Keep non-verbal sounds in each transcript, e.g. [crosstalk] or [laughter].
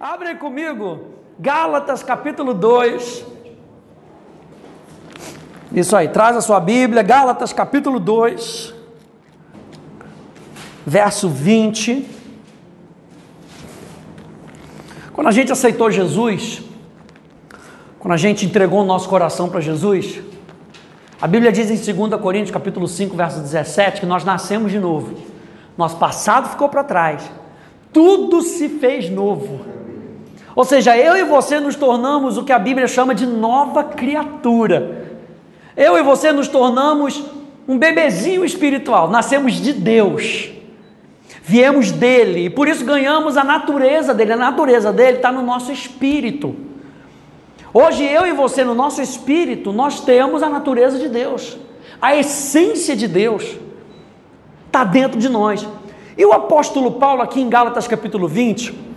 Abre comigo, Gálatas capítulo 2. Isso aí, traz a sua Bíblia, Gálatas capítulo 2, verso 20. Quando a gente aceitou Jesus, quando a gente entregou o nosso coração para Jesus, a Bíblia diz em 2 Coríntios capítulo 5, verso 17, que nós nascemos de novo. Nosso passado ficou para trás. Tudo se fez novo. Ou seja, eu e você nos tornamos o que a Bíblia chama de nova criatura. Eu e você nos tornamos um bebezinho espiritual, nascemos de Deus, viemos dele e por isso ganhamos a natureza dele. A natureza dele está no nosso espírito. Hoje eu e você, no nosso espírito, nós temos a natureza de Deus, a essência de Deus está dentro de nós. E o apóstolo Paulo, aqui em Gálatas capítulo 20,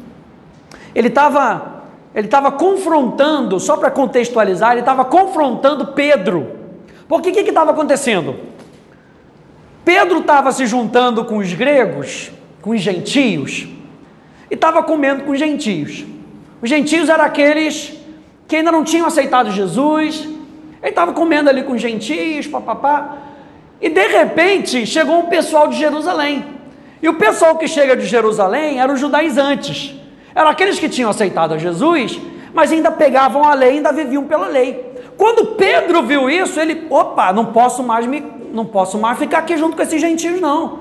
ele estava ele estava confrontando, só para contextualizar, ele estava confrontando Pedro. Porque o que estava acontecendo? Pedro estava se juntando com os gregos, com os gentios, e estava comendo com os gentios. Os gentios eram aqueles que ainda não tinham aceitado Jesus, ele estava comendo ali com os gentios, papapá, e de repente chegou um pessoal de Jerusalém. E o pessoal que chega de Jerusalém eram os judaizantes. Eram aqueles que tinham aceitado a Jesus, mas ainda pegavam a lei, ainda viviam pela lei. Quando Pedro viu isso, ele, opa, não posso mais me, não posso mais ficar aqui junto com esses gentios não.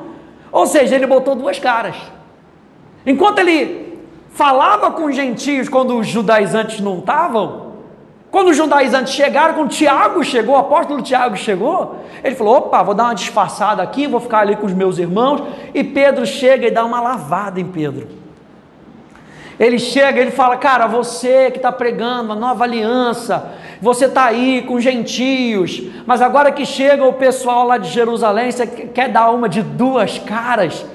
Ou seja, ele botou duas caras. Enquanto ele falava com os gentios quando os judaizantes não estavam, quando os judaizantes chegaram, quando Tiago chegou, o apóstolo Tiago chegou, ele falou: opa, vou dar uma disfarçada aqui, vou ficar ali com os meus irmãos. E Pedro chega e dá uma lavada em Pedro. Ele chega, ele fala, cara, você que está pregando a nova aliança, você está aí com gentios, mas agora que chega o pessoal lá de Jerusalém, você quer dar uma de duas caras.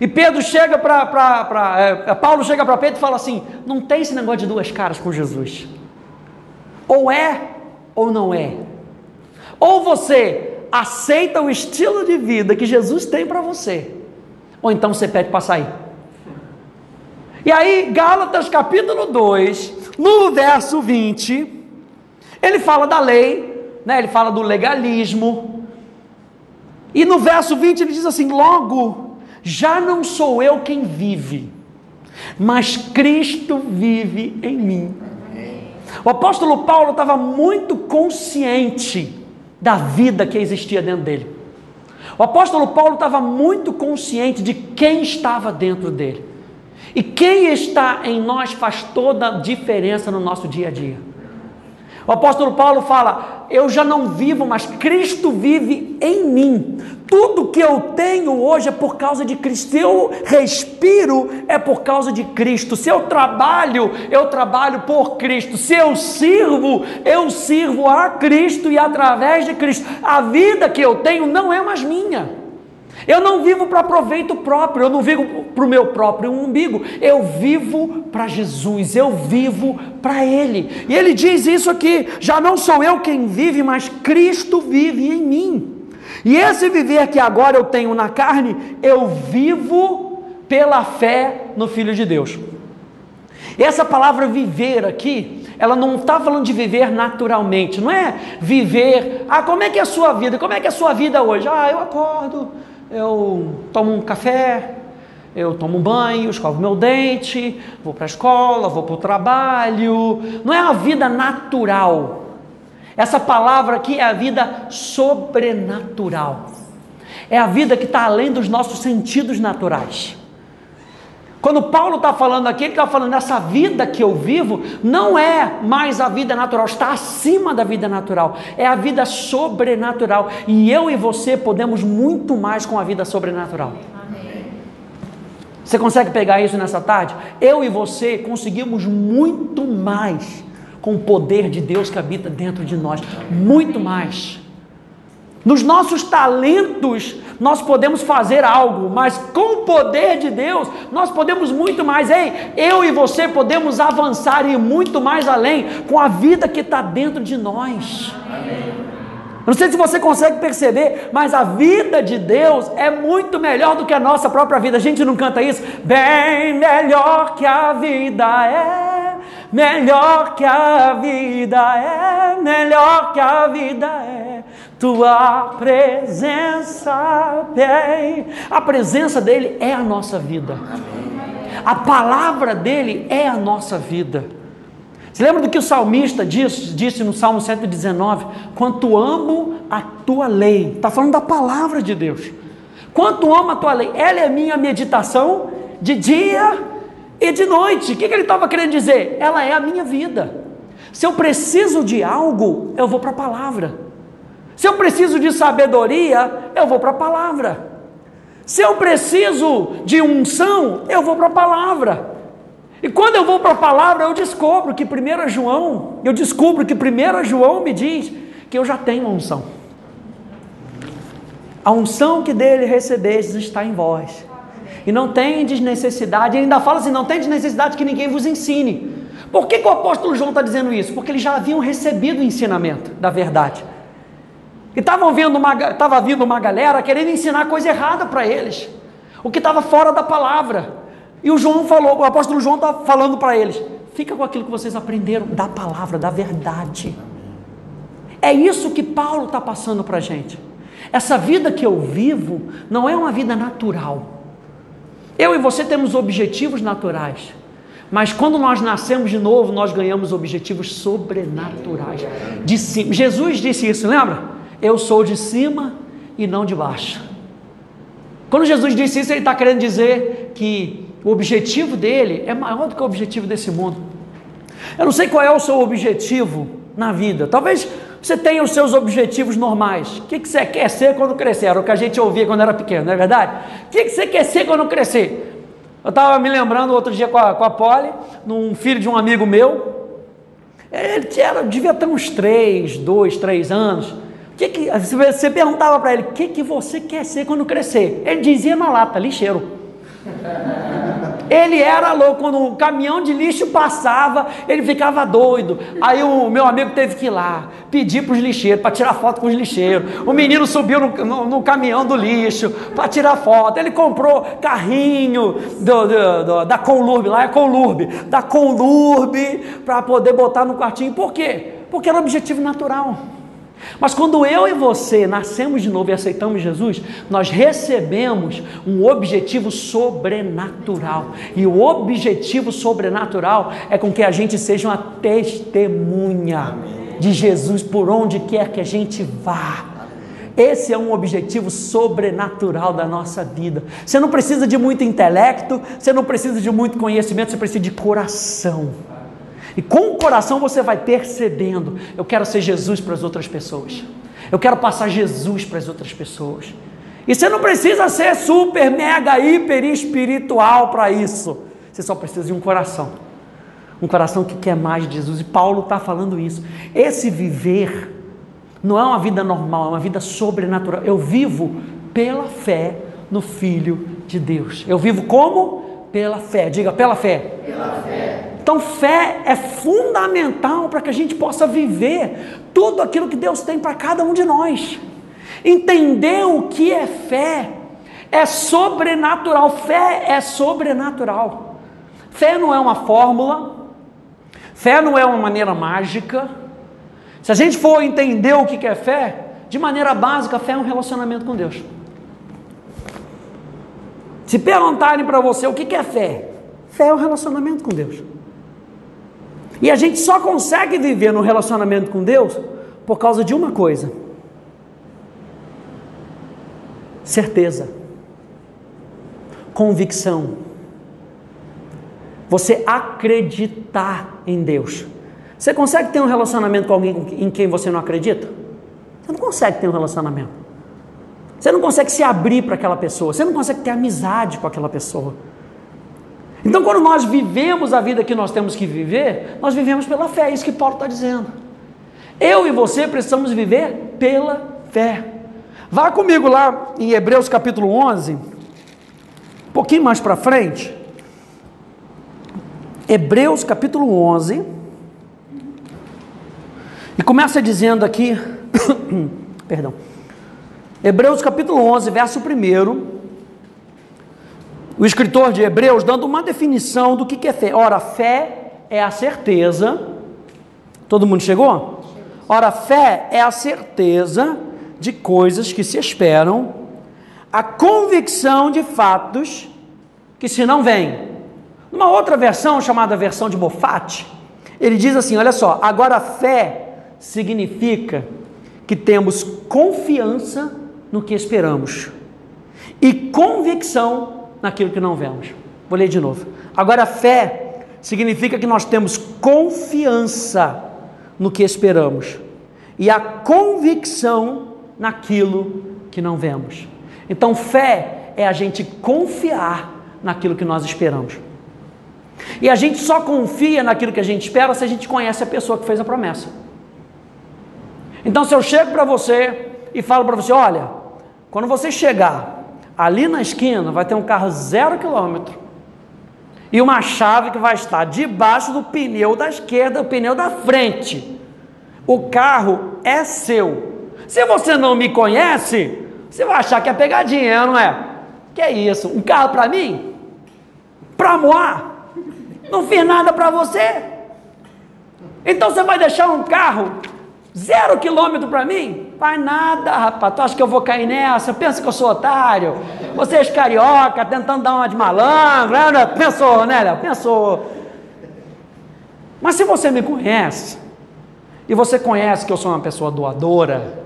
E Pedro chega para. É, Paulo chega para Pedro e fala assim: não tem esse negócio de duas caras com Jesus. Ou é ou não é. Ou você aceita o estilo de vida que Jesus tem para você, ou então você pede para sair. E aí, Gálatas capítulo 2, no verso 20, ele fala da lei, né? ele fala do legalismo. E no verso 20 ele diz assim: Logo, já não sou eu quem vive, mas Cristo vive em mim. O apóstolo Paulo estava muito consciente da vida que existia dentro dele. O apóstolo Paulo estava muito consciente de quem estava dentro dele. E quem está em nós faz toda a diferença no nosso dia a dia. O apóstolo Paulo fala: Eu já não vivo, mas Cristo vive em mim. Tudo que eu tenho hoje é por causa de Cristo. Se eu respiro, é por causa de Cristo. Se eu trabalho, eu trabalho por Cristo. Se eu sirvo, eu sirvo a Cristo e através de Cristo. A vida que eu tenho não é mais minha. Eu não vivo para proveito próprio, eu não vivo para o meu próprio umbigo, eu vivo para Jesus, eu vivo para Ele. E ele diz isso aqui: já não sou eu quem vive, mas Cristo vive em mim. E esse viver que agora eu tenho na carne, eu vivo pela fé no Filho de Deus. Essa palavra viver aqui, ela não está falando de viver naturalmente, não é viver, ah, como é que é a sua vida? Como é que é a sua vida hoje? Ah, eu acordo, eu tomo um café, eu tomo um banho, escovo meu dente, vou para a escola, vou para o trabalho. Não é a vida natural. Essa palavra aqui é a vida sobrenatural. É a vida que está além dos nossos sentidos naturais. Quando Paulo está falando aqui, ele está falando essa vida que eu vivo não é mais a vida natural, está acima da vida natural, é a vida sobrenatural. E eu e você podemos muito mais com a vida sobrenatural. Você consegue pegar isso nessa tarde? Eu e você conseguimos muito mais com o poder de Deus que habita dentro de nós, muito mais. Nos nossos talentos, nós podemos fazer algo, mas com o poder de Deus, nós podemos muito mais. Ei, eu e você podemos avançar e ir muito mais além com a vida que está dentro de nós. Amém. Não sei se você consegue perceber, mas a vida de Deus é muito melhor do que a nossa própria vida. A gente não canta isso? Bem melhor que a vida é, melhor que a vida é, melhor que a vida é. Tua presença bem. A presença dele é a nossa vida. A palavra dele é a nossa vida. Você lembra do que o salmista disse, disse no Salmo 119? Quanto amo a tua lei. Está falando da palavra de Deus. Quanto amo a tua lei. Ela é minha meditação de dia e de noite. O que, que ele estava querendo dizer? Ela é a minha vida. Se eu preciso de algo, eu vou para a palavra. Se eu preciso de sabedoria, eu vou para a palavra. Se eu preciso de unção, eu vou para a palavra. E quando eu vou para a palavra, eu descubro que 1 João, eu descubro que 1 João me diz que eu já tenho unção. A unção que dele recebestes está em vós. E não tem necessidade, ele ainda fala assim: não tem necessidade que ninguém vos ensine. Por que, que o apóstolo João está dizendo isso? Porque eles já haviam recebido o ensinamento da verdade. E estava vindo uma, vindo uma galera querendo ensinar coisa errada para eles. O que estava fora da palavra. E o João falou, o apóstolo João está falando para eles: fica com aquilo que vocês aprenderam da palavra, da verdade. É isso que Paulo está passando para a gente. Essa vida que eu vivo não é uma vida natural. Eu e você temos objetivos naturais. Mas quando nós nascemos de novo, nós ganhamos objetivos sobrenaturais. Jesus disse isso, lembra? Eu sou de cima e não de baixo. Quando Jesus disse isso, ele está querendo dizer que o objetivo dele é maior do que o objetivo desse mundo. Eu não sei qual é o seu objetivo na vida. Talvez você tenha os seus objetivos normais. O que você quer ser quando crescer? Era o que a gente ouvia quando era pequeno, não é verdade? O que você quer ser quando crescer? Eu estava me lembrando outro dia com a, com a Polly, num filho de um amigo meu. Ele era, devia ter uns três, dois, três anos. Que que, você perguntava para ele, o que, que você quer ser quando crescer? Ele dizia na lata, lixeiro. Ele era louco, quando um caminhão de lixo passava, ele ficava doido. Aí o meu amigo teve que ir lá, pedir para os lixeiros, para tirar foto com os lixeiros. O menino subiu no, no, no caminhão do lixo para tirar foto. Ele comprou carrinho do, do, do, da Conlurb, lá é Conlurb, da Conlurb, para poder botar no quartinho. Por quê? Porque era um objetivo natural. Mas quando eu e você nascemos de novo e aceitamos Jesus, nós recebemos um objetivo sobrenatural. E o objetivo sobrenatural é com que a gente seja uma testemunha de Jesus por onde quer que a gente vá. Esse é um objetivo sobrenatural da nossa vida. Você não precisa de muito intelecto, você não precisa de muito conhecimento, você precisa de coração. E com o coração você vai percebendo: eu quero ser Jesus para as outras pessoas. Eu quero passar Jesus para as outras pessoas. E você não precisa ser super, mega, hiper espiritual para isso. Você só precisa de um coração. Um coração que quer mais de Jesus. E Paulo está falando isso. Esse viver não é uma vida normal, é uma vida sobrenatural. Eu vivo pela fé no Filho de Deus. Eu vivo como? Pela fé. Diga, pela fé. Pela fé. Então, fé é fundamental para que a gente possa viver tudo aquilo que Deus tem para cada um de nós. Entender o que é fé é sobrenatural. Fé é sobrenatural. Fé não é uma fórmula, fé não é uma maneira mágica. Se a gente for entender o que é fé, de maneira básica, fé é um relacionamento com Deus. Se perguntarem para você o que é fé, fé é um relacionamento com Deus. E a gente só consegue viver no relacionamento com Deus por causa de uma coisa: certeza, convicção. Você acreditar em Deus. Você consegue ter um relacionamento com alguém em quem você não acredita? Você não consegue ter um relacionamento. Você não consegue se abrir para aquela pessoa. Você não consegue ter amizade com aquela pessoa. Então, quando nós vivemos a vida que nós temos que viver, nós vivemos pela fé, é isso que Paulo está dizendo. Eu e você precisamos viver pela fé. Vá comigo lá em Hebreus capítulo 11, um pouquinho mais para frente. Hebreus capítulo 11, e começa dizendo aqui, [coughs] Perdão. Hebreus capítulo 11, verso 1. O escritor de Hebreus dando uma definição do que é fé. Ora, fé é a certeza. Todo mundo chegou? Ora, fé é a certeza de coisas que se esperam, a convicção de fatos que se não vêm. Numa outra versão, chamada versão de Moffat, ele diz assim: olha só, agora fé significa que temos confiança no que esperamos e convicção naquilo que não vemos. Vou ler de novo. Agora, fé significa que nós temos confiança no que esperamos e a convicção naquilo que não vemos. Então, fé é a gente confiar naquilo que nós esperamos. E a gente só confia naquilo que a gente espera se a gente conhece a pessoa que fez a promessa. Então, se eu chego para você e falo para você: olha, quando você chegar ali na esquina, vai ter um carro zero quilômetro e uma chave que vai estar debaixo do pneu da esquerda, o pneu da frente. O carro é seu. Se você não me conhece, você vai achar que é pegadinha, não é? Que é isso? Um carro para mim? Para moar? Não fiz nada para você. Então você vai deixar um carro zero quilômetro para mim? Faz nada, rapaz. Tu acha que eu vou cair nessa? Pensa que eu sou otário? Vocês carioca, tentando dar uma de malandro. Né? Pensou, né, Léo? Pensou. Mas se você me conhece, e você conhece que eu sou uma pessoa doadora,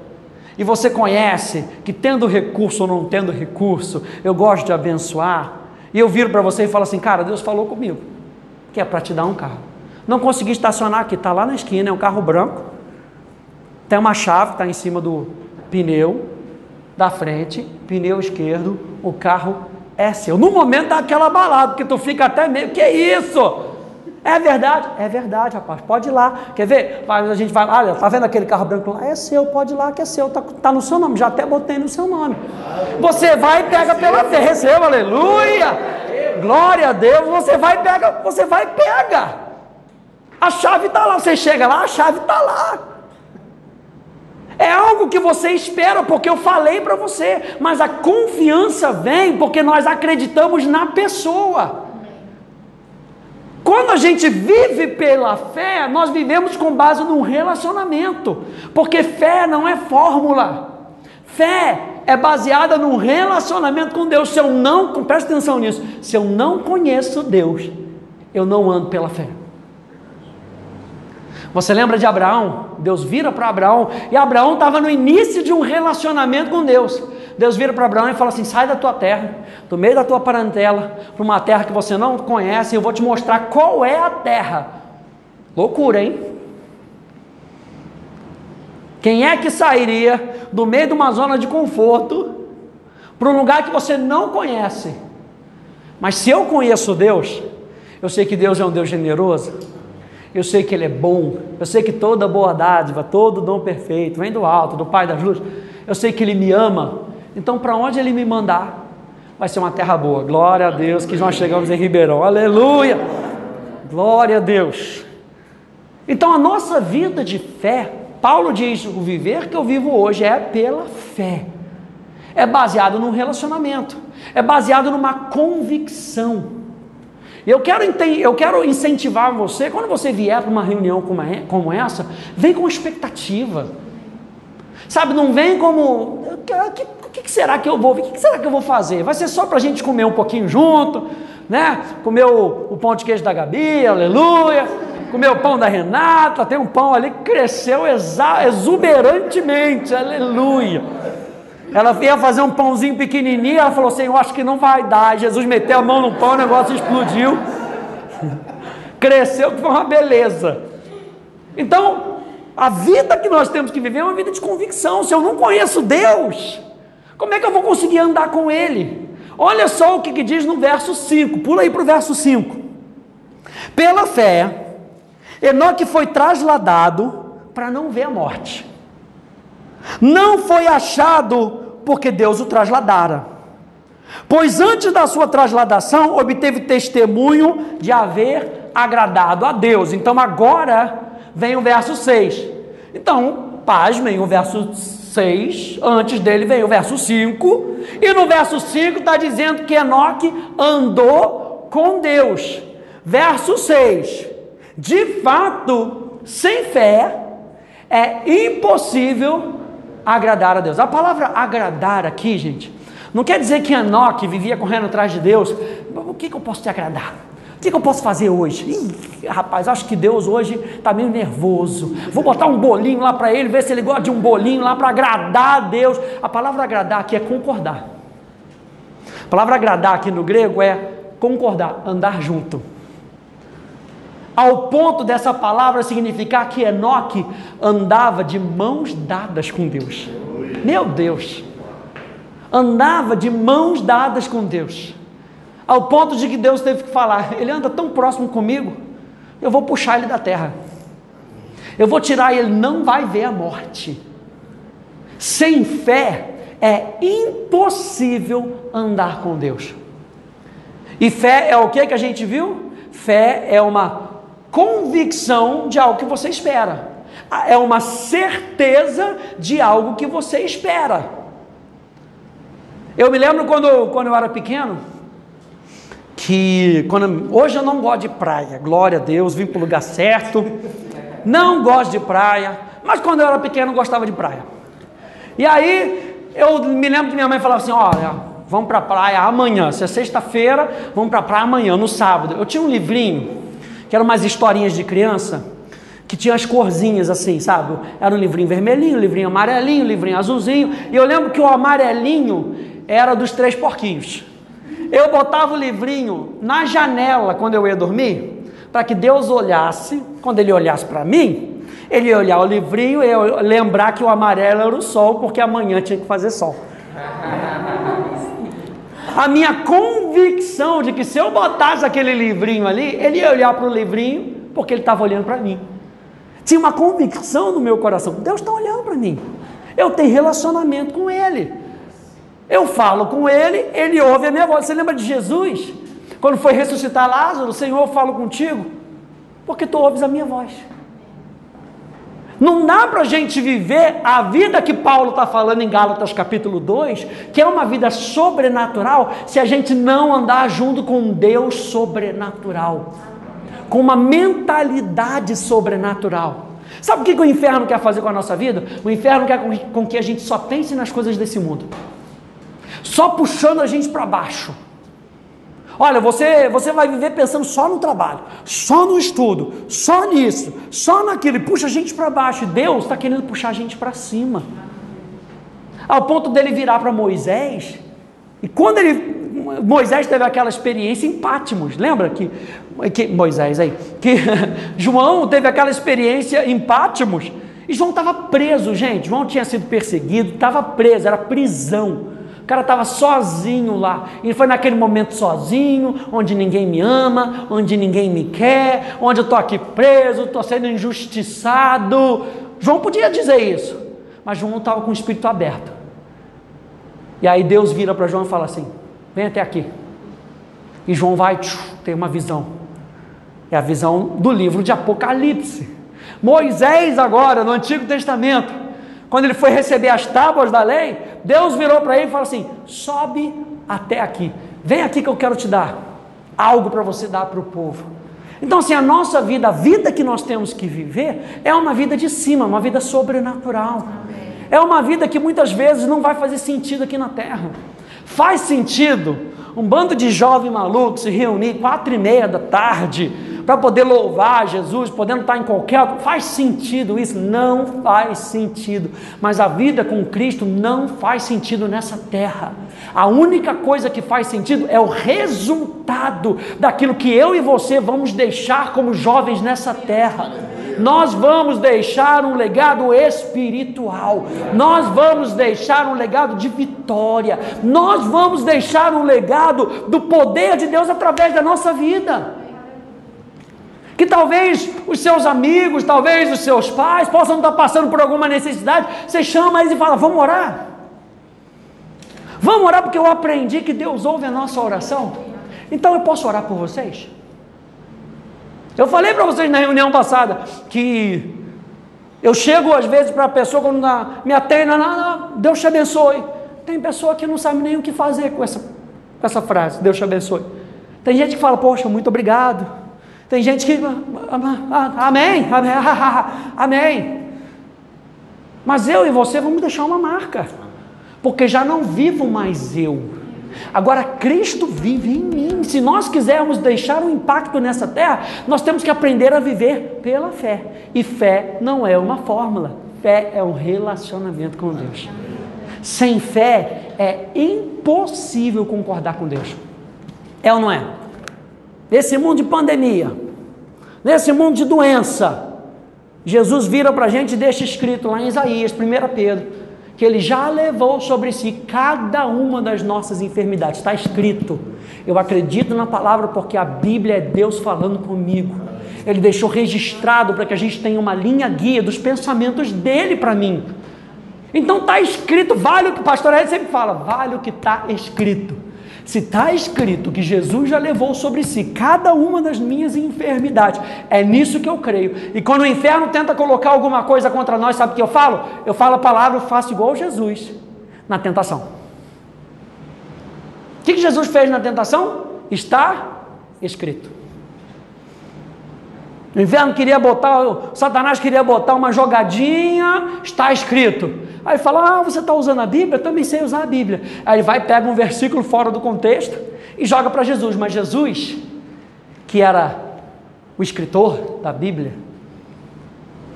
e você conhece que tendo recurso ou não tendo recurso, eu gosto de abençoar, e eu viro para você e falo assim, cara, Deus falou comigo que é para te dar um carro. Não consegui estacionar aqui, está lá na esquina, é um carro branco. Tem uma chave, está em cima do pneu da frente, pneu esquerdo, o carro é seu. No momento dá aquela balada, porque tu fica até meio, que isso? É verdade? É verdade, rapaz. Pode ir lá. Quer ver? A gente vai, olha, tá vendo aquele carro branco lá? É seu, pode ir lá que é seu. Tá, tá no seu nome, já até botei no seu nome. Você vai e pega pela fé, receba, aleluia. Glória a Deus, você vai e pega, você vai e pega. A chave está lá, você chega lá, a chave está lá. É algo que você espera, porque eu falei para você, mas a confiança vem porque nós acreditamos na pessoa. Quando a gente vive pela fé, nós vivemos com base num relacionamento, porque fé não é fórmula. Fé é baseada num relacionamento com Deus. Se eu não, presta atenção nisso, se eu não conheço Deus, eu não ando pela fé. Você lembra de Abraão? Deus vira para Abraão e Abraão estava no início de um relacionamento com Deus. Deus vira para Abraão e fala assim: sai da tua terra, do meio da tua parentela, para uma terra que você não conhece, e eu vou te mostrar qual é a terra. Loucura, hein? Quem é que sairia do meio de uma zona de conforto para um lugar que você não conhece? Mas se eu conheço Deus, eu sei que Deus é um Deus generoso, eu sei que Ele é bom, eu sei que toda boa dádiva, todo dom perfeito vem do alto, do Pai das luzes, eu sei que Ele me ama, então para onde Ele me mandar, vai ser uma terra boa. Glória a Deus que nós chegamos em Ribeirão, aleluia! Glória a Deus. Então a nossa vida de fé Paulo diz: o viver que eu vivo hoje é pela fé. É baseado num relacionamento, é baseado numa convicção. E eu quero, eu quero incentivar você, quando você vier para uma reunião como essa, vem com expectativa. Sabe, não vem como. O que, que, será que eu vou? O que, que será que eu vou fazer? Vai ser só para a gente comer um pouquinho junto, né? Comer o, o pão de queijo da Gabi, aleluia comeu o pão da Renata, tem um pão ali que cresceu exuberantemente, aleluia. Ela ia fazer um pãozinho pequenininho, ela falou assim: Eu acho que não vai dar. Jesus meteu a mão no pão, o negócio explodiu. [laughs] Cresceu, foi uma beleza. Então, a vida que nós temos que viver é uma vida de convicção. Se eu não conheço Deus, como é que eu vou conseguir andar com Ele? Olha só o que, que diz no verso 5, pula aí para o verso 5. Pela fé, Enoque foi trasladado para não ver a morte. Não foi achado porque Deus o trasladara. Pois antes da sua trasladação, obteve testemunho de haver agradado a Deus. Então agora vem o verso 6. Então, pasmem, o verso 6, antes dele vem o verso 5, e no verso 5 está dizendo que Enoque andou com Deus. Verso 6, de fato, sem fé, é impossível agradar a Deus. A palavra agradar aqui, gente, não quer dizer que Enoque vivia correndo atrás de Deus. O que, que eu posso te agradar? O que, que eu posso fazer hoje? Ih, rapaz, acho que Deus hoje está meio nervoso. Vou botar um bolinho lá para ele, ver se ele gosta de um bolinho lá para agradar a Deus. A palavra agradar aqui é concordar. A palavra agradar aqui no grego é concordar, andar junto. Ao ponto dessa palavra significar que Enoque andava de mãos dadas com Deus. Meu Deus! Andava de mãos dadas com Deus. Ao ponto de que Deus teve que falar: Ele anda tão próximo comigo, eu vou puxar ele da terra. Eu vou tirar ele, não vai ver a morte. Sem fé é impossível andar com Deus. E fé é o que que a gente viu? Fé é uma convicção de algo que você espera. É uma certeza de algo que você espera. Eu me lembro quando, quando eu era pequeno, que quando, hoje eu não gosto de praia, glória a Deus, vim para o lugar certo, não gosto de praia, mas quando eu era pequeno gostava de praia. E aí eu me lembro que minha mãe falava assim: olha, vamos para a praia amanhã, se é sexta-feira, vamos para a praia amanhã, no sábado. Eu tinha um livrinho que eram umas historinhas de criança, que tinha as corzinhas assim, sabe? Era um livrinho vermelhinho, um livrinho amarelinho, um livrinho azulzinho. E eu lembro que o amarelinho era dos três porquinhos. Eu botava o livrinho na janela quando eu ia dormir, para que Deus olhasse, quando ele olhasse para mim, ele ia olhar o livrinho e lembrar que o amarelo era o sol, porque amanhã tinha que fazer sol. A minha convicção de que se eu botasse aquele livrinho ali, ele ia olhar para o livrinho porque ele estava olhando para mim. Tinha uma convicção no meu coração: Deus está olhando para mim. Eu tenho relacionamento com Ele. Eu falo com Ele, Ele ouve a minha voz. Você lembra de Jesus? Quando foi ressuscitar Lázaro, Senhor, eu falo contigo, porque tu ouves a minha voz. Não dá para a gente viver a vida que Paulo está falando em Gálatas capítulo 2, que é uma vida sobrenatural, se a gente não andar junto com um Deus sobrenatural, com uma mentalidade sobrenatural. Sabe o que, que o inferno quer fazer com a nossa vida? O inferno quer com que a gente só pense nas coisas desse mundo, só puxando a gente para baixo. Olha, você, você vai viver pensando só no trabalho, só no estudo, só nisso, só naquilo, e puxa a gente para baixo. Deus está querendo puxar a gente para cima. Ao ponto dele virar para Moisés, e quando ele. Moisés teve aquela experiência em Pátimos, lembra que, que Moisés aí, que [laughs] João teve aquela experiência em Pátimos, e João estava preso, gente. João tinha sido perseguido, estava preso, era prisão. Cara estava sozinho lá. E foi naquele momento sozinho, onde ninguém me ama, onde ninguém me quer, onde eu estou aqui preso, estou sendo injustiçado. João podia dizer isso, mas João estava com o espírito aberto. E aí Deus vira para João e fala assim: vem até aqui. E João vai, tem uma visão. É a visão do livro de Apocalipse. Moisés, agora, no Antigo Testamento, quando ele foi receber as tábuas da lei, Deus virou para ele e falou assim: sobe até aqui, vem aqui que eu quero te dar algo para você dar para o povo. Então, assim, a nossa vida, a vida que nós temos que viver, é uma vida de cima, uma vida sobrenatural. É uma vida que muitas vezes não vai fazer sentido aqui na terra. Faz sentido um bando de jovens malucos se reunir quatro e meia da tarde para poder louvar Jesus, podendo estar em qualquer. Faz sentido isso? Não faz sentido. Mas a vida com Cristo não faz sentido nessa terra. A única coisa que faz sentido é o resultado daquilo que eu e você vamos deixar como jovens nessa terra nós vamos deixar um legado espiritual, nós vamos deixar um legado de vitória, nós vamos deixar um legado do poder de Deus através da nossa vida que talvez os seus amigos, talvez os seus pais possam estar passando por alguma necessidade, você chama eles e fala: Vamos orar. Vamos orar porque eu aprendi que Deus ouve a nossa oração. Então eu posso orar por vocês? Eu falei para vocês na reunião passada que Eu chego às vezes para a pessoa quando me atende, não, não, Deus te abençoe. Tem pessoa que não sabe nem o que fazer com essa, com essa frase, Deus te abençoe. Tem gente que fala, poxa, muito obrigado. Tem gente que, amém, amém, [laughs] amém. Mas eu e você vamos deixar uma marca, porque já não vivo mais eu. Agora Cristo vive em mim. Se nós quisermos deixar um impacto nessa terra, nós temos que aprender a viver pela fé. E fé não é uma fórmula, fé é um relacionamento com Deus. Sem fé é impossível concordar com Deus. É ou não é? Nesse mundo de pandemia, nesse mundo de doença, Jesus vira para a gente e deixa escrito lá em Isaías, 1 Pedro, que ele já levou sobre si cada uma das nossas enfermidades. Está escrito. Eu acredito na palavra porque a Bíblia é Deus falando comigo. Ele deixou registrado para que a gente tenha uma linha guia dos pensamentos dele para mim. Então está escrito, vale o que o pastor Ed sempre fala, vale o que está escrito. Se está escrito que Jesus já levou sobre si cada uma das minhas enfermidades, é nisso que eu creio. E quando o inferno tenta colocar alguma coisa contra nós, sabe o que eu falo? Eu falo a palavra, eu faço igual Jesus na tentação. O que, que Jesus fez na tentação? Está escrito. O inferno queria botar, Satanás queria botar uma jogadinha, está escrito. Aí fala: Ah, você está usando a Bíblia? Eu também sei usar a Bíblia. Aí ele vai, pega um versículo fora do contexto e joga para Jesus. Mas Jesus, que era o escritor da Bíblia,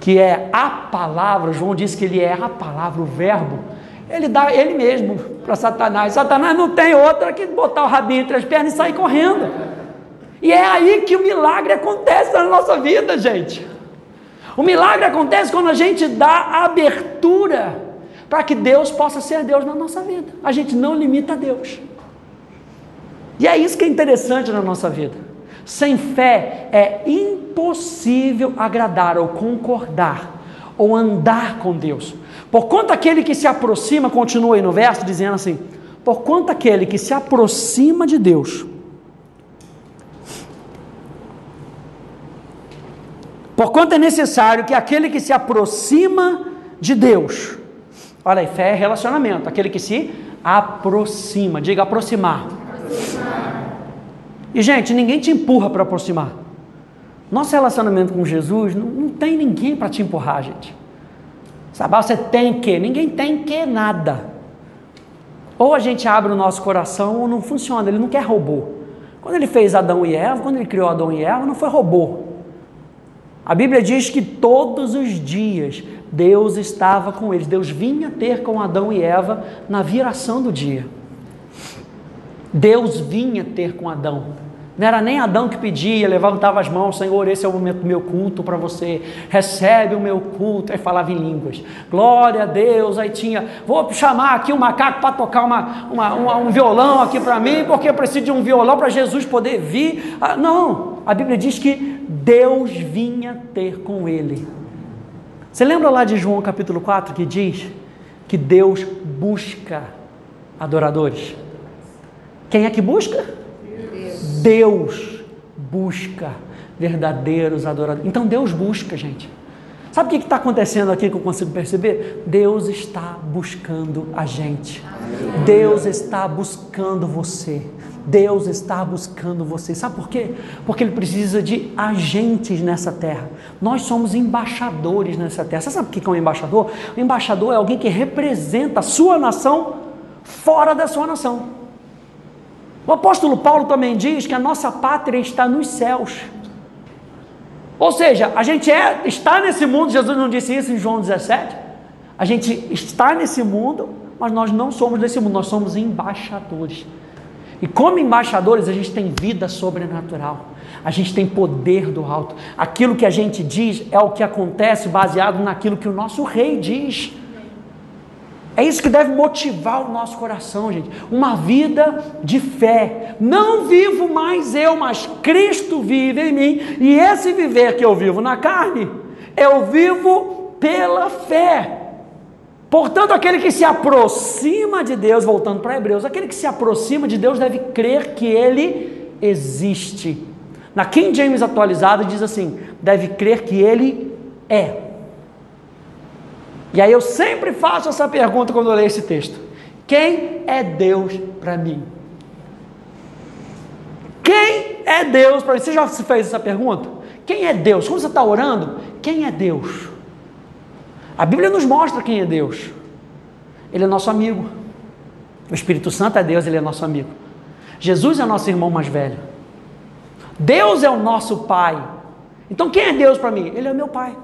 que é a palavra, João disse que ele é a palavra, o verbo, ele dá ele mesmo para Satanás. Satanás não tem outra que botar o rabinho entre as pernas e sair correndo. E é aí que o milagre acontece na nossa vida, gente. O milagre acontece quando a gente dá abertura para que Deus possa ser Deus na nossa vida. A gente não limita a Deus. E é isso que é interessante na nossa vida. Sem fé é impossível agradar ou concordar ou andar com Deus. Por quanto aquele que se aproxima, continua aí no verso dizendo assim: por quanto aquele que se aproxima de Deus, por quanto é necessário que aquele que se aproxima de Deus Olha aí, fé é relacionamento, aquele que se aproxima. Diga aproximar. aproximar. E gente, ninguém te empurra para aproximar. Nosso relacionamento com Jesus não, não tem ninguém para te empurrar, gente. Sabe, você tem que, ninguém tem que nada. Ou a gente abre o nosso coração ou não funciona, ele não quer robô. Quando ele fez Adão e Eva, quando ele criou Adão e Eva, não foi robô. A Bíblia diz que todos os dias Deus estava com eles. Deus vinha ter com Adão e Eva na viração do dia. Deus vinha ter com Adão. Não era nem Adão que pedia, levantava as mãos, Senhor, esse é o momento do meu culto para você, recebe o meu culto, aí falava em línguas, glória a Deus, aí tinha, vou chamar aqui um macaco para tocar uma, uma, uma, um violão aqui para mim, porque eu preciso de um violão para Jesus poder vir. Ah, não, a Bíblia diz que Deus vinha ter com ele. Você lembra lá de João capítulo 4 que diz que Deus busca adoradores? Quem é que busca? Deus, busca verdadeiros adoradores. Então Deus busca, gente. Sabe o que está acontecendo aqui que eu consigo perceber? Deus está buscando a gente. Deus está buscando você. Deus está buscando você. Sabe por quê? Porque Ele precisa de agentes nessa terra. Nós somos embaixadores nessa terra. Você sabe o que é um embaixador? O embaixador é alguém que representa a sua nação fora da sua nação. O apóstolo Paulo também diz que a nossa pátria está nos céus. Ou seja, a gente é, está nesse mundo, Jesus não disse isso em João 17. A gente está nesse mundo, mas nós não somos desse mundo, nós somos embaixadores. E como embaixadores, a gente tem vida sobrenatural, a gente tem poder do alto. Aquilo que a gente diz é o que acontece baseado naquilo que o nosso rei diz. É isso que deve motivar o nosso coração, gente. Uma vida de fé. Não vivo mais eu, mas Cristo vive em mim. E esse viver que eu vivo na carne, eu vivo pela fé. Portanto, aquele que se aproxima de Deus, voltando para Hebreus, aquele que se aproxima de Deus deve crer que ele existe. Na King James atualizado diz assim: deve crer que ele é. E aí eu sempre faço essa pergunta quando eu leio esse texto: Quem é Deus para mim? Quem é Deus para mim? Você já se fez essa pergunta? Quem é Deus? Quando você está orando, quem é Deus? A Bíblia nos mostra quem é Deus. Ele é nosso amigo. O Espírito Santo é Deus, ele é nosso amigo. Jesus é nosso irmão mais velho. Deus é o nosso Pai. Então quem é Deus para mim? Ele é meu Pai.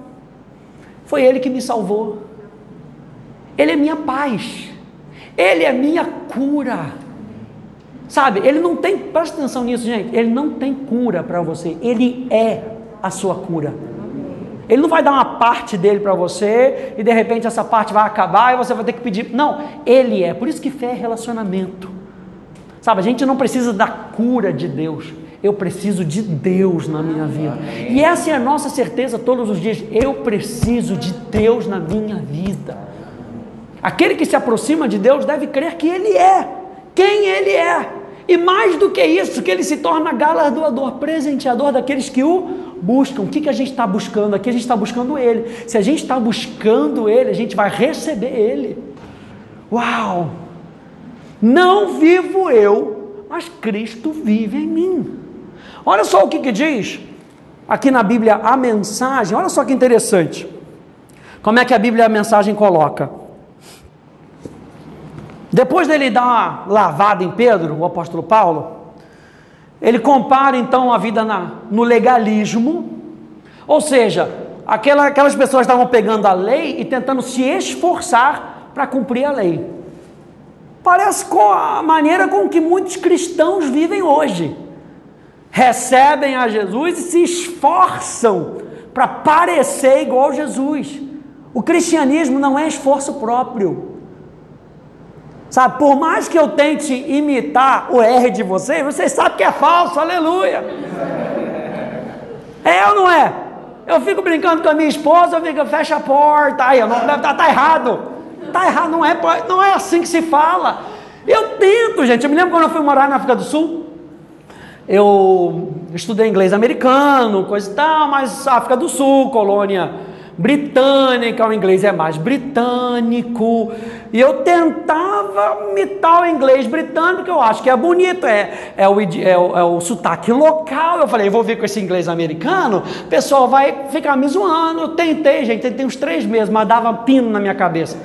Foi Ele que me salvou. Ele é minha paz. Ele é minha cura. Sabe, ele não tem, presta atenção nisso, gente. Ele não tem cura para você. Ele é a sua cura. Ele não vai dar uma parte dele para você e de repente essa parte vai acabar e você vai ter que pedir. Não, ele é. Por isso que fé é relacionamento. Sabe, a gente não precisa da cura de Deus. Eu preciso de Deus na minha vida. E essa é a nossa certeza todos os dias. Eu preciso de Deus na minha vida. Aquele que se aproxima de Deus deve crer que Ele é, quem Ele é. E mais do que isso, que Ele se torna galardoador, presenteador daqueles que o buscam. O que, que a gente está buscando aqui? A gente está buscando Ele. Se a gente está buscando Ele, a gente vai receber Ele. Uau! Não vivo eu, mas Cristo vive em mim. Olha só o que, que diz aqui na Bíblia a mensagem. Olha só que interessante. Como é que a Bíblia a mensagem coloca? Depois dele dar uma lavada em Pedro, o apóstolo Paulo, ele compara então a vida na, no legalismo, ou seja, aquela, aquelas pessoas estavam pegando a lei e tentando se esforçar para cumprir a lei. Parece com a maneira com que muitos cristãos vivem hoje. Recebem a Jesus e se esforçam para parecer igual a Jesus. O cristianismo não é esforço próprio. Sabe, por mais que eu tente imitar o R de vocês, vocês sabem que é falso, aleluia. É ou não é? Eu fico brincando com a minha esposa, eu fico, fecha a porta, aí, não, tá, tá errado. Tá errado, não é, não é assim que se fala. Eu tento, gente. Eu me lembro quando eu fui morar na África do Sul. Eu estudei inglês americano, coisa e tal, mas África do Sul, colônia britânica, o inglês é mais britânico. E eu tentava imitar o inglês britânico, eu acho que é bonito, é, é, o, é, o, é o sotaque local. Eu falei, vou vir com esse inglês americano, o pessoal vai ficar me zoando. Eu tentei, gente, tentei uns três meses, mas dava pino na minha cabeça.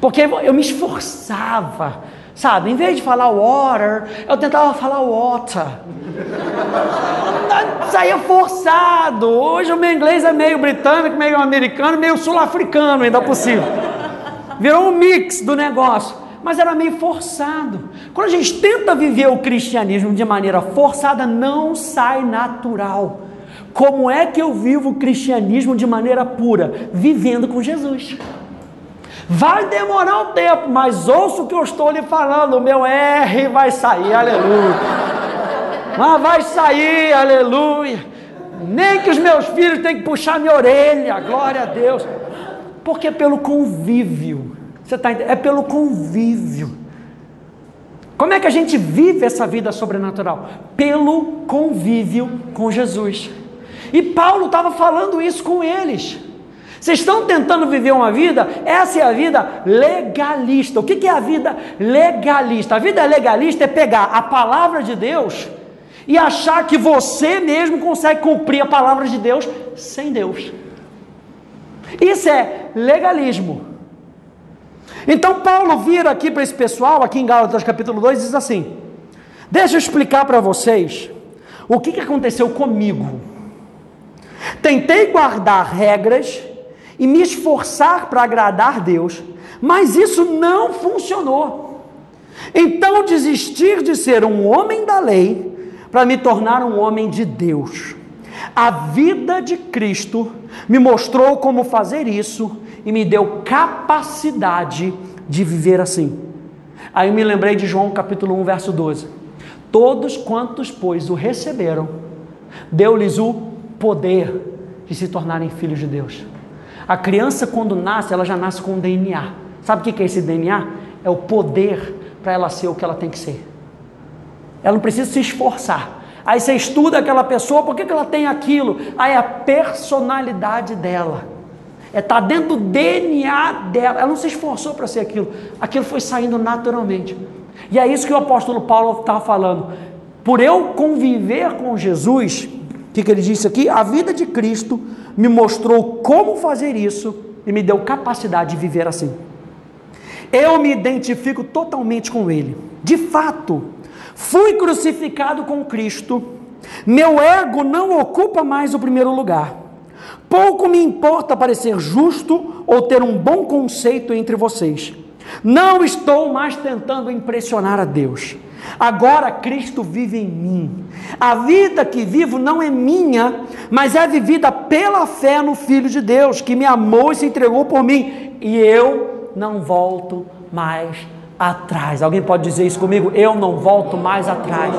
Porque eu me esforçava Sabe, em vez de falar water, eu tentava falar water. Saía forçado. Hoje o meu inglês é meio britânico, meio americano, meio sul-africano, ainda possível. Virou um mix do negócio. Mas era meio forçado. Quando a gente tenta viver o cristianismo de maneira forçada, não sai natural. Como é que eu vivo o cristianismo de maneira pura? Vivendo com Jesus. Vai demorar um tempo, mas ouça o que eu estou lhe falando. O meu R vai sair, aleluia. Mas vai sair, aleluia. Nem que os meus filhos tenham que puxar minha orelha, glória a Deus. Porque é pelo convívio. Você está É pelo convívio. Como é que a gente vive essa vida sobrenatural? Pelo convívio com Jesus. E Paulo estava falando isso com eles. Vocês estão tentando viver uma vida, essa é a vida legalista. O que é a vida legalista? A vida legalista é pegar a palavra de Deus e achar que você mesmo consegue cumprir a palavra de Deus sem Deus. Isso é legalismo. Então Paulo vira aqui para esse pessoal, aqui em Gálatas capítulo 2, e diz assim: Deixa eu explicar para vocês o que, que aconteceu comigo. Tentei guardar regras e me esforçar para agradar Deus, mas isso não funcionou. Então desistir de ser um homem da lei para me tornar um homem de Deus. A vida de Cristo me mostrou como fazer isso e me deu capacidade de viver assim. Aí eu me lembrei de João capítulo 1, verso 12. Todos quantos, pois, o receberam, deu-lhes o poder de se tornarem filhos de Deus. A criança, quando nasce, ela já nasce com um DNA. Sabe o que é esse DNA? É o poder para ela ser o que ela tem que ser. Ela não precisa se esforçar. Aí você estuda aquela pessoa, por que, que ela tem aquilo? Aí é a personalidade dela. É tá dentro do DNA dela. Ela não se esforçou para ser aquilo. Aquilo foi saindo naturalmente. E é isso que o apóstolo Paulo estava falando. Por eu conviver com Jesus, o que, que ele disse aqui? A vida de Cristo me mostrou como fazer isso e me deu capacidade de viver assim. Eu me identifico totalmente com Ele. De fato, fui crucificado com Cristo. Meu ego não ocupa mais o primeiro lugar. Pouco me importa parecer justo ou ter um bom conceito entre vocês. Não estou mais tentando impressionar a Deus. Agora Cristo vive em mim. A vida que vivo não é minha, mas é vivida pela fé no Filho de Deus, que me amou e se entregou por mim. E eu não volto mais atrás. Alguém pode dizer isso comigo? Eu não volto mais atrás.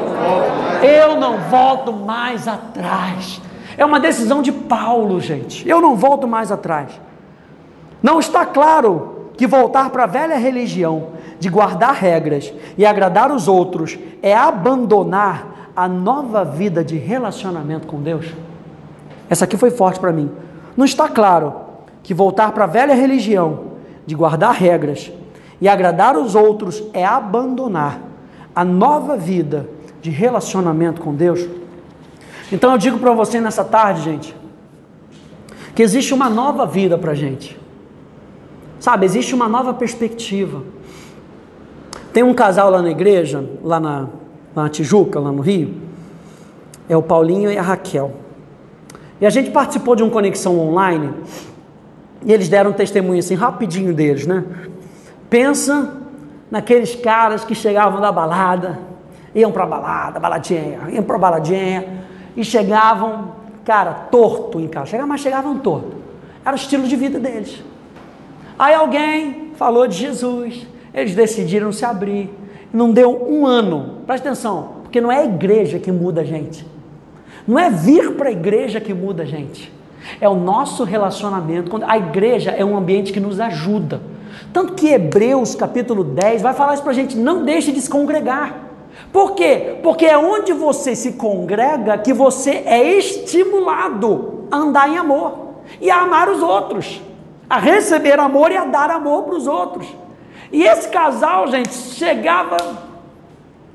Eu não volto mais atrás. É uma decisão de Paulo, gente. Eu não volto mais atrás. Não está claro que voltar para a velha religião de guardar regras e agradar os outros é abandonar a nova vida de relacionamento com Deus? Essa aqui foi forte para mim. Não está claro que voltar para a velha religião de guardar regras e agradar os outros é abandonar a nova vida de relacionamento com Deus? Então eu digo para você nessa tarde, gente, que existe uma nova vida para gente. Sabe, existe uma nova perspectiva. Tem um casal lá na igreja, lá na, lá na Tijuca, lá no Rio, é o Paulinho e a Raquel. E a gente participou de uma conexão online e eles deram um testemunho assim, rapidinho deles, né? Pensa naqueles caras que chegavam da balada, iam para balada, baladinha, iam para baladinha e chegavam, cara, torto em casa. Chegavam, mas chegavam torto. Era o estilo de vida deles. Aí alguém falou de Jesus, eles decidiram se abrir. Não deu um ano, presta atenção, porque não é a igreja que muda a gente, não é vir para a igreja que muda a gente, é o nosso relacionamento. A igreja é um ambiente que nos ajuda. Tanto que Hebreus capítulo 10 vai falar isso para a gente: não deixe de se congregar. Por quê? Porque é onde você se congrega que você é estimulado a andar em amor e a amar os outros, a receber amor e a dar amor para os outros. E esse casal, gente, chegava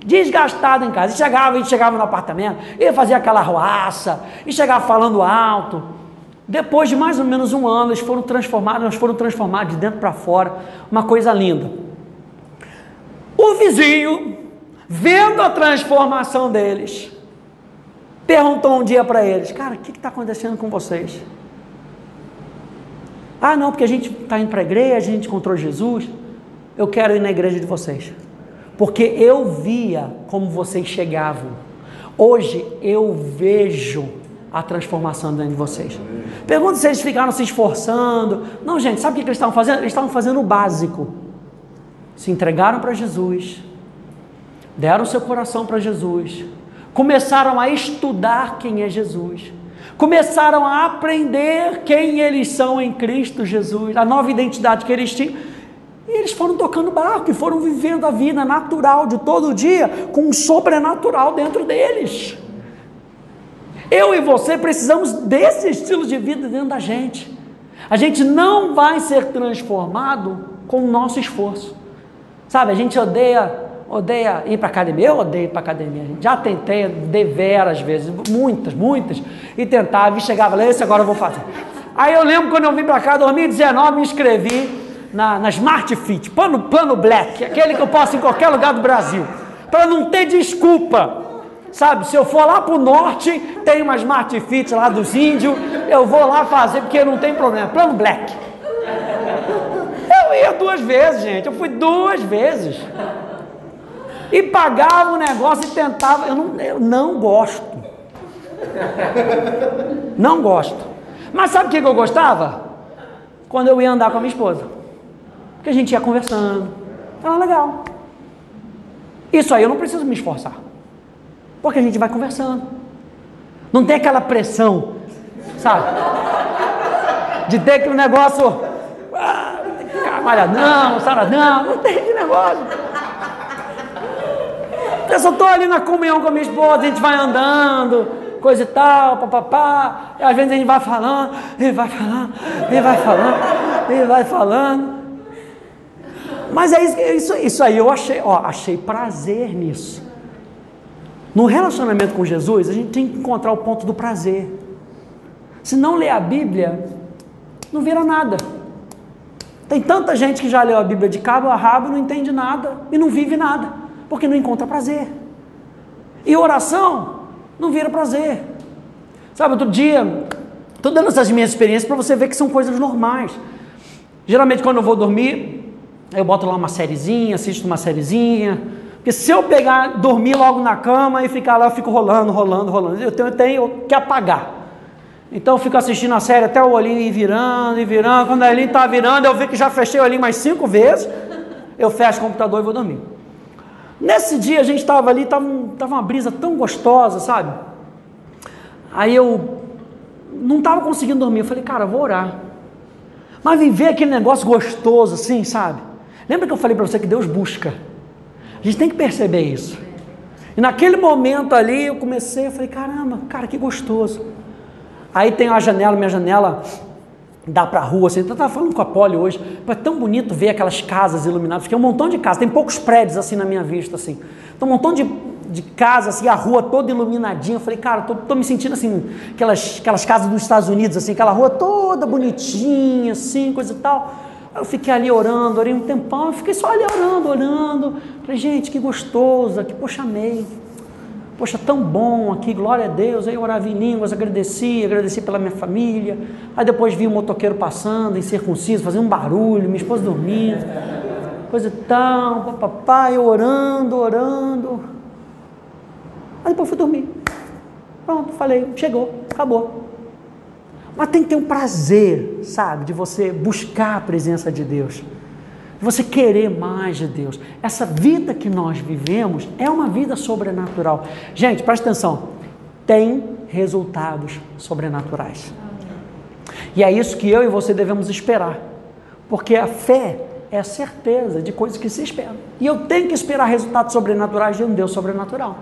desgastado em casa. E chegava, e chegava no apartamento, e fazia aquela roaça, e chegava falando alto. Depois de mais ou menos um ano, eles foram transformados, nós foram transformados de dentro para fora, uma coisa linda. O vizinho, vendo a transformação deles, perguntou um dia para eles: Cara, o que está acontecendo com vocês? Ah, não, porque a gente está indo para a igreja, a gente encontrou Jesus. Eu quero ir na igreja de vocês, porque eu via como vocês chegavam. Hoje eu vejo a transformação dentro de vocês. Pergunta se eles ficaram se esforçando. Não, gente, sabe o que eles estavam fazendo? Eles estavam fazendo o básico. Se entregaram para Jesus, deram seu coração para Jesus, começaram a estudar quem é Jesus, começaram a aprender quem eles são em Cristo Jesus, a nova identidade que eles tinham. E eles foram tocando barco e foram vivendo a vida natural de todo dia, com um sobrenatural dentro deles. Eu e você precisamos desse estilo de vida dentro da gente. A gente não vai ser transformado com o nosso esforço. Sabe, a gente odeia, odeia ir para academia. Eu odeio ir para academia. Já tentei deveras vezes, muitas, muitas, e tentava e chegava esse agora eu vou fazer. Aí eu lembro quando eu vim para cá, 2019, me inscrevi na, na Smart Fit, plano, plano Black, aquele que eu posso em qualquer lugar do Brasil, para não ter desculpa. Sabe, se eu for lá para o norte, tem uma Smart Fit lá dos índios, eu vou lá fazer porque não tem problema. Plano Black. Eu ia duas vezes, gente. Eu fui duas vezes. E pagava o negócio e tentava. Eu não, eu não gosto. Não gosto. Mas sabe o que eu gostava? Quando eu ia andar com a minha esposa. Porque a gente ia conversando. Era legal. Isso aí eu não preciso me esforçar. Porque a gente vai conversando. Não tem aquela pressão, sabe? De ter aquele negócio. Ah, malhadão, saradão, não tem esse negócio. Eu só estou ali na comunhão com a minha esposa, a gente vai andando, coisa e tal, papapá. E às vezes a gente vai falando, ele vai falando, ele vai falando, ele vai falando. Mas é isso, isso, aí eu achei, ó, achei prazer nisso. No relacionamento com Jesus, a gente tem que encontrar o ponto do prazer. Se não ler a Bíblia, não vira nada. Tem tanta gente que já leu a Bíblia de cabo a rabo, não entende nada e não vive nada, porque não encontra prazer. E oração não vira prazer. Sabe, outro dia, estou dando essas minhas experiências para você ver que são coisas normais. Geralmente, quando eu vou dormir, eu boto lá uma sériezinha, assisto uma sériezinha. Porque se eu pegar, dormir logo na cama e ficar lá, eu fico rolando, rolando, rolando. Eu tenho, eu tenho que apagar. Então eu fico assistindo a série até o olhinho ir virando e virando. Quando o olhinho está virando, eu vejo que já fechei o olhinho mais cinco vezes. Eu fecho o computador e vou dormir. Nesse dia a gente estava ali, estava tava uma brisa tão gostosa, sabe? Aí eu não estava conseguindo dormir. Eu falei, cara, vou orar. Mas viver aquele negócio gostoso assim, sabe? Lembra que eu falei para você que Deus busca? A gente tem que perceber isso. E naquele momento ali eu comecei, eu falei, caramba, cara, que gostoso. Aí tem a janela, minha janela dá para a rua, assim, eu estava falando com a Poli hoje, é tão bonito ver aquelas casas iluminadas, porque é um montão de casas, tem poucos prédios assim na minha vista, assim, então um montão de, de casas, assim, a rua toda iluminadinha, eu falei, cara, tô, tô me sentindo assim, aquelas, aquelas casas dos Estados Unidos, assim, aquela rua toda bonitinha, assim, coisa e tal, eu fiquei ali orando, orei um tempão, eu fiquei só ali orando, orando, falei, gente, que gostoso, que poxa, amei, Poxa, tão bom aqui, glória a Deus. Aí eu orava em línguas, agradeci, agradeci pela minha família. Aí depois vi um motoqueiro passando, incircunciso, fazendo um barulho, minha esposa dormindo. Coisa tão, papai, orando, orando. Aí depois fui dormir. Pronto, falei, chegou, acabou. Mas tem que ter um prazer, sabe, de você buscar a presença de Deus você querer mais de Deus. Essa vida que nós vivemos é uma vida sobrenatural. Gente, presta atenção, tem resultados sobrenaturais. E é isso que eu e você devemos esperar, porque a fé é a certeza de coisas que se esperam. E eu tenho que esperar resultados sobrenaturais de um Deus sobrenatural.